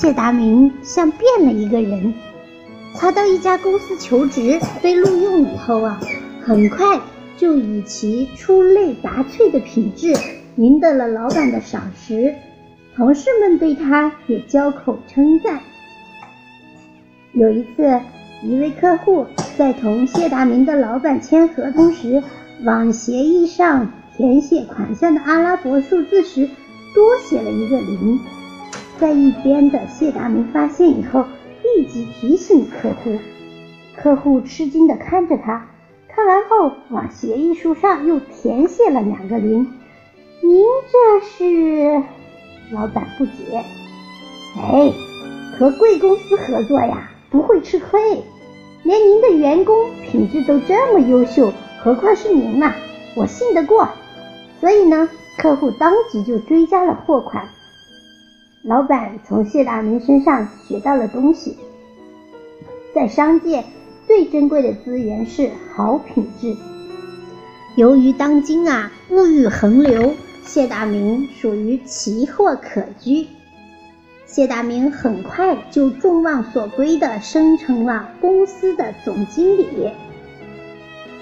谢达明像变了一个人。他到一家公司求职，被录用以后啊，很快就以其出类拔萃的品质赢得了老板的赏识，同事们对他也交口称赞。有一次，一位客户在同谢达明的老板签合同时，往协议上填写款项的阿拉伯数字时，多写了一个零。在一边的谢达明发现以后，立即提醒客户。客户吃惊地看着他，看完后往协议书上又填写了两个零。您这是？老板不解。哎，和贵公司合作呀，不会吃亏。连您的员工品质都这么优秀，何况是您呢？我信得过。所以呢，客户当即就追加了货款。老板从谢大明身上学到了东西，在商界最珍贵的资源是好品质。由于当今啊物欲横流，谢大明属于奇货可居。谢大明很快就众望所归的升成了公司的总经理。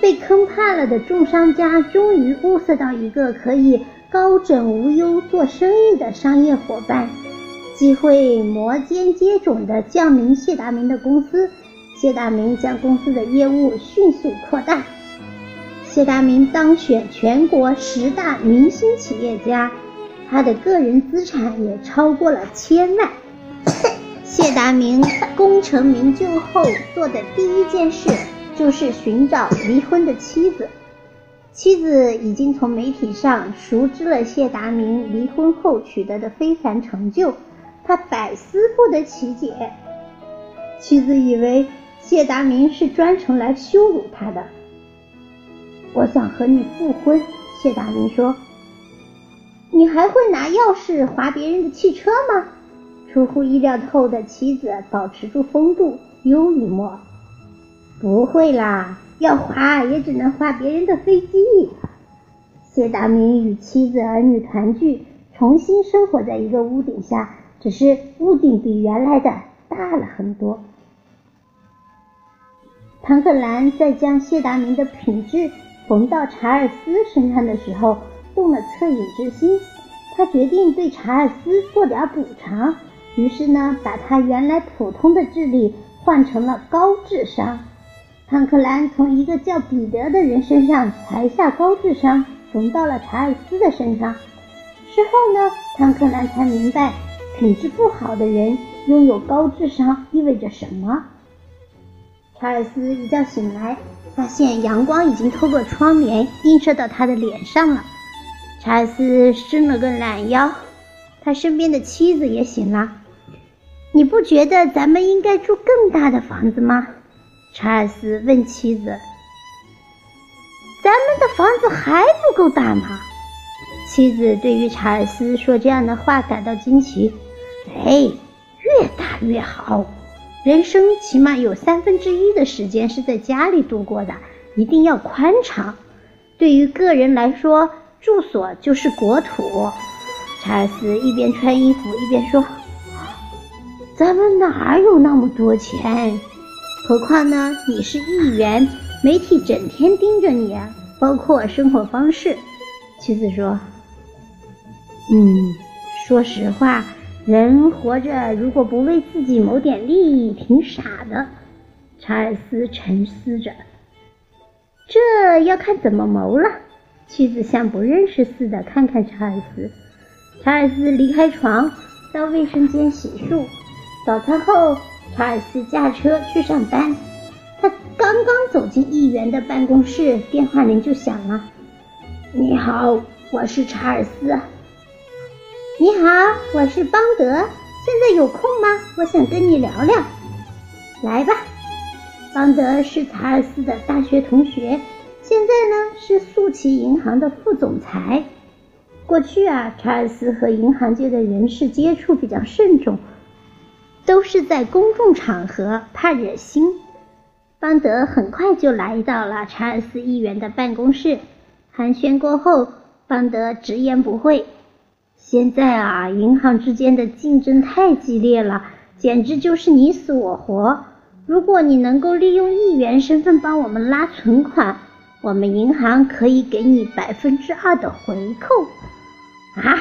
被坑怕了的众商家终于物色到一个可以高枕无忧做生意的商业伙伴。机会摩肩接踵地降临谢达明的公司，谢达明将公司的业务迅速扩大。谢达明当选全国十大明星企业家，他的个人资产也超过了千万。谢达明功成名就后做的第一件事就是寻找离婚的妻子，妻子已经从媒体上熟知了谢达明离婚后取得的非凡成就。他百思不得其解，妻子以为谢达明是专程来羞辱他的。我想和你复婚，谢达明说。你还会拿钥匙划别人的汽车吗？出乎意料后的妻子保持住风度，幽默。不会啦，要划也只能划别人的飞机。谢达明与妻子儿女团聚，重新生活在一个屋顶下。只是屋顶比原来的大了很多。唐克兰在将谢达明的品质缝到查尔斯身上的时候，动了恻隐之心。他决定对查尔斯做点补偿，于是呢，把他原来普通的智力换成了高智商。唐克兰从一个叫彼得的人身上裁下高智商，缝到了查尔斯的身上。之后呢，唐克兰才明白。品质不好的人拥有高智商意味着什么？查尔斯一觉醒来，发现阳光已经透过窗帘映射到他的脸上了。查尔斯伸了个懒腰，他身边的妻子也醒了。你不觉得咱们应该住更大的房子吗？查尔斯问妻子。咱们的房子还不够大吗？妻子对于查尔斯说这样的话感到惊奇。哎，越大越好。人生起码有三分之一的时间是在家里度过的，一定要宽敞。对于个人来说，住所就是国土。查尔斯一边穿衣服一边说：“咱们哪有那么多钱？何况呢，你是议员，媒体整天盯着你，包括生活方式。”妻子说：“嗯，说实话。”人活着，如果不为自己谋点利益，挺傻的。查尔斯沉思着，这要看怎么谋了。妻子像不认识似的看看查尔斯。查尔斯离开床，到卫生间洗漱。早餐后，查尔斯驾车去上班。他刚刚走进议员的办公室，电话铃就响了。你好，我是查尔斯。你好，我是邦德，现在有空吗？我想跟你聊聊。来吧，邦德是查尔斯的大学同学，现在呢是速奇银行的副总裁。过去啊，查尔斯和银行界的人士接触比较慎重，都是在公众场合，怕惹心。邦德很快就来到了查尔斯议员的办公室，寒暄过后，邦德直言不讳。现在啊，银行之间的竞争太激烈了，简直就是你死我活。如果你能够利用议员身份帮我们拉存款，我们银行可以给你百分之二的回扣。啊，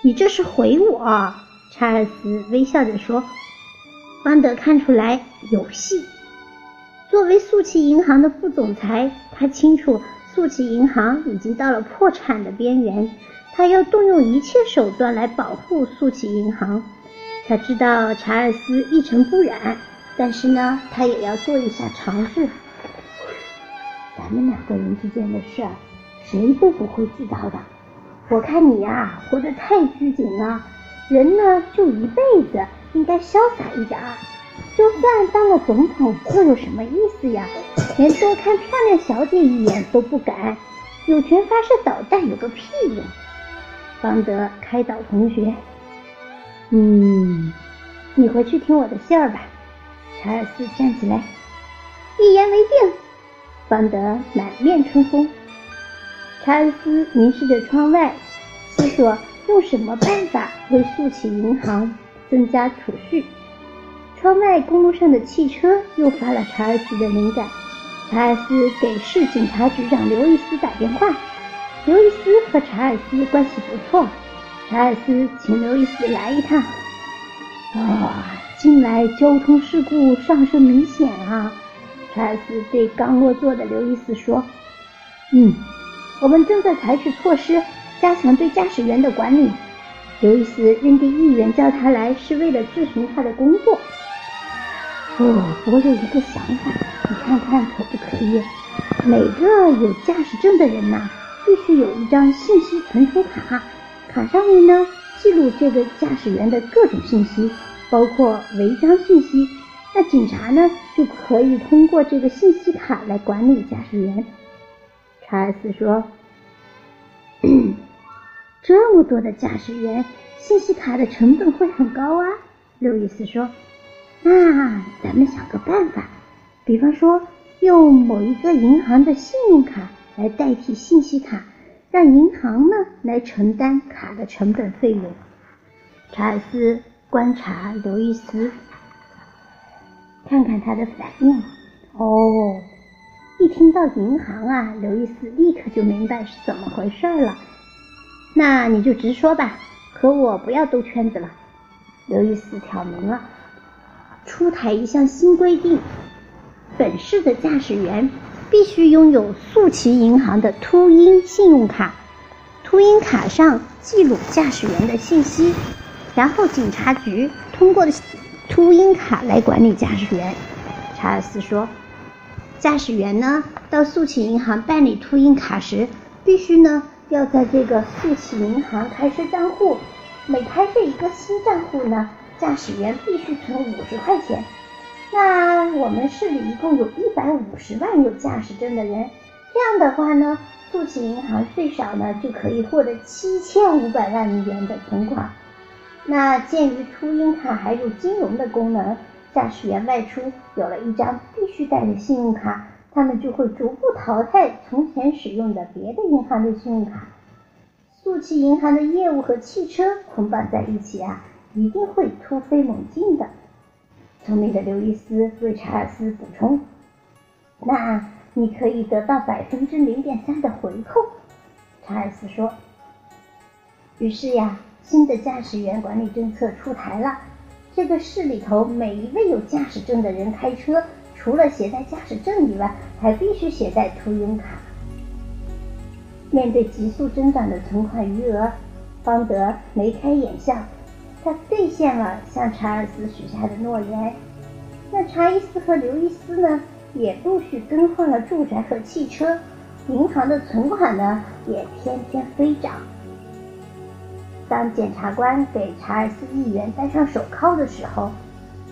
你这是回我？查尔斯微笑着说。邦德看出来有戏。作为速奇银行的副总裁，他清楚速奇银行已经到了破产的边缘。他要动用一切手段来保护速奇银行。他知道查尔斯一尘不染，但是呢，他也要做一下尝试。咱们两个人之间的事儿，谁都不会知道的。我看你呀，活得太拘谨了。人呢，就一辈子，应该潇洒一点。就算当了总统，又有什么意思呀？连多看漂亮小姐一眼都不敢。有权发射导弹有个屁用！邦德开导同学：“嗯，你回去听我的信儿吧。”查尔斯站起来，一言为定。邦德满面春风。查尔斯凝视着窗外，思索用什么办法为速启银行增加储蓄。窗外公路上的汽车诱发了查尔斯的灵感。查尔斯给市警察局长刘易斯打电话。刘易斯和查尔斯关系不错，查尔斯请刘易斯来一趟。啊，近来交通事故上升明显啊！查尔斯对刚落座的刘易斯说：“嗯，我们正在采取措施，加强对驾驶员的管理。”刘易斯认定议员叫他来是为了咨询他的工作。哦，我有一个想法，你看看可不可以？每个有驾驶证的人呐。必须有一张信息存储卡，卡上面呢记录这个驾驶员的各种信息，包括违章信息。那警察呢就可以通过这个信息卡来管理驾驶员。查尔斯说：“ 这么多的驾驶员，信息卡的成本会很高啊。”路易斯说：“那咱们想个办法，比方说用某一个银行的信用卡。”来代替信息卡，让银行呢来承担卡的成本费用。查尔斯观察刘易斯，看看他的反应。哦，一听到银行啊，刘易斯立刻就明白是怎么回事了。那你就直说吧，和我不要兜圈子了。刘易斯挑明了，出台一项新规定：本市的驾驶员。必须拥有速奇银行的秃鹰信用卡，秃鹰卡上记录驾驶员的信息，然后警察局通过秃鹰卡来管理驾驶员。查尔斯说：“驾驶员呢，到速奇银行办理秃鹰卡时，必须呢要在这个速奇银行开设账户，每开设一个新账户呢，驾驶员必须存五十块钱。”那我们市里一共有一百五十万有驾驶证的人，这样的话呢，速启银行最少呢就可以获得七千五百万元的存款。那鉴于秃鹰卡还有金融的功能，驾驶员外出有了一张必须带的信用卡，他们就会逐步淘汰从前使用的别的银行的信用卡。速启银行的业务和汽车捆绑在一起啊，一定会突飞猛进的。聪明的刘易斯为查尔斯补充：“那你可以得到百分之零点三的回扣。”查尔斯说。于是呀，新的驾驶员管理政策出台了。这个市里头每一位有驾驶证的人开车，除了携带驾驶证以外，还必须携带秃鹰卡。面对急速增长的存款余额，方德眉开眼笑。他兑现了向查尔斯许下的诺言。那查伊斯和刘易斯呢，也陆续更换了住宅和汽车，银行的存款呢，也天天飞涨。当检察官给查尔斯议员戴上手铐的时候，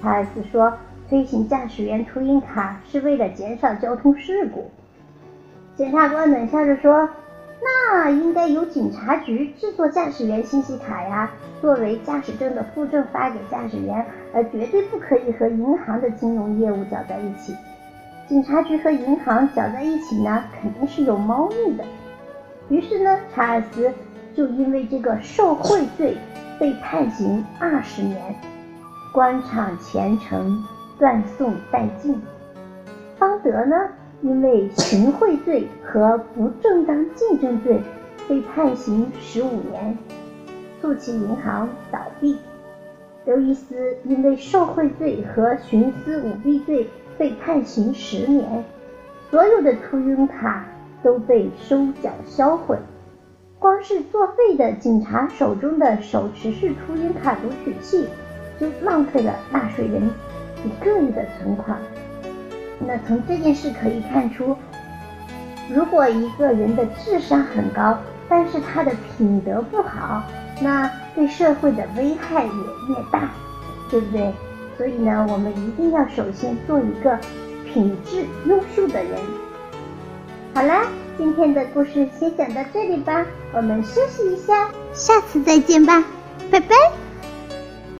查尔斯说：“推行驾驶员秃鹰卡是为了减少交通事故。”检察官冷笑着说。那应该由警察局制作驾驶员信息卡呀，作为驾驶证的附证发给驾驶员，而绝对不可以和银行的金融业务搅在一起。警察局和银行搅在一起呢，肯定是有猫腻的。于是呢，查尔斯就因为这个受贿罪被判刑二十年，官场前程断送殆尽。方德呢，因为行贿罪和不正当竞争罪被判刑十五年，促其银行倒闭。刘易斯因为受贿罪和徇私舞弊罪被判刑十年，所有的秃鹰卡都被收缴销毁。光是作废的警察手中的手持式秃鹰卡读取器，就浪费了纳税人一个亿的存款。那从这件事可以看出，如果一个人的智商很高，但是他的品德不好，那对社会的危害也越大，对不对？所以呢，我们一定要首先做一个品质优秀的人。好啦。今天的故事先讲到这里吧，我们休息一下，下次再见吧，拜拜。